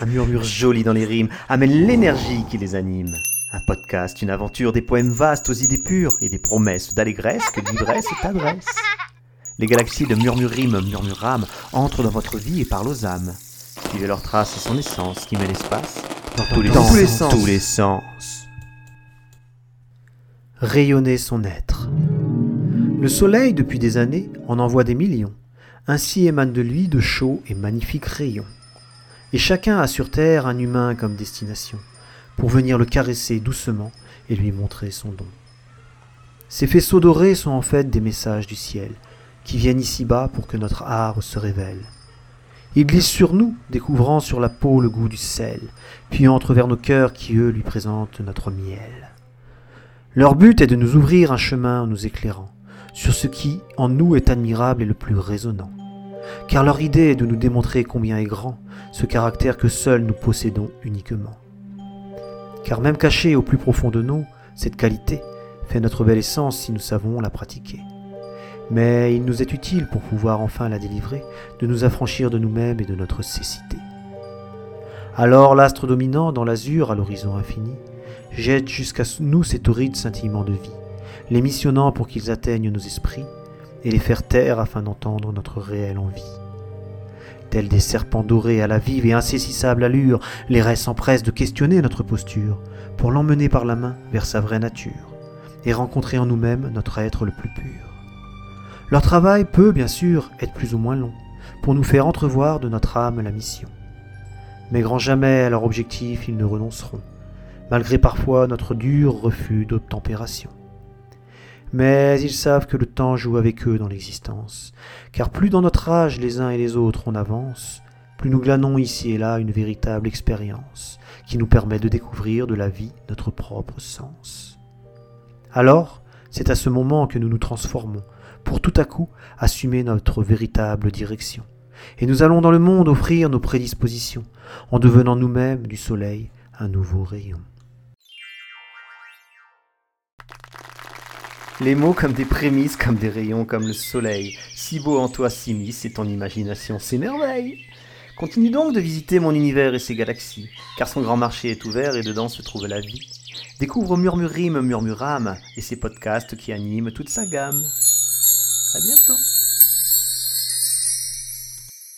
Un murmure joli dans les rimes amène l'énergie qui les anime. Un podcast, une aventure, des poèmes vastes aux idées pures et des promesses d'allégresse que l'ivresse t'adresse. Les galaxies de murmurime, murmurame entrent dans votre vie et parlent aux âmes. Suivez leurs traces et son essence qui met l'espace dans tous les, Dans tous les sens. tous les sens. Rayonner son être. Le soleil, depuis des années, en envoie des millions. Ainsi émanent de lui de chauds et magnifiques rayons. Et chacun a sur terre un humain comme destination, pour venir le caresser doucement et lui montrer son don. Ces faisceaux dorés sont en fait des messages du ciel, qui viennent ici-bas pour que notre art se révèle. Ils glissent sur nous, découvrant sur la peau le goût du sel, puis entrent vers nos cœurs qui, eux, lui présentent notre miel. Leur but est de nous ouvrir un chemin en nous éclairant sur ce qui, en nous, est admirable et le plus résonnant. Car leur idée est de nous démontrer combien est grand ce caractère que seuls nous possédons uniquement. Car même caché au plus profond de nous, cette qualité fait notre belle essence si nous savons la pratiquer. Mais il nous est utile pour pouvoir enfin la délivrer, de nous affranchir de nous-mêmes et de notre cécité. Alors l'astre dominant dans l'azur à l'horizon infini jette jusqu'à nous ces torrides scintillements de vie, les missionnant pour qu'ils atteignent nos esprits et les faire taire afin d'entendre notre réelle envie. Tels des serpents dorés à la vive et insaisissable allure, les raies s'empressent de questionner notre posture pour l'emmener par la main vers sa vraie nature et rencontrer en nous-mêmes notre être le plus pur. Leur travail peut, bien sûr, être plus ou moins long pour nous faire entrevoir de notre âme la mission. Mais grand jamais à leur objectif ils ne renonceront, malgré parfois notre dur refus d'obtempération. Mais ils savent que le temps joue avec eux dans l'existence, car plus dans notre âge les uns et les autres on avance, plus nous glanons ici et là une véritable expérience qui nous permet de découvrir de la vie notre propre sens. Alors, c'est à ce moment que nous nous transformons, pour tout à coup assumer notre véritable direction. Et nous allons dans le monde offrir nos prédispositions, en devenant nous-mêmes du soleil un nouveau rayon. Les mots comme des prémices, comme des rayons, comme le soleil. Si beau en toi s'immisce et ton imagination s'émerveille. Continue donc de visiter mon univers et ses galaxies, car son grand marché est ouvert et dedans se trouve la vie. Découvre Murmurime, Murmurame et ses podcasts qui animent toute sa gamme. À bientôt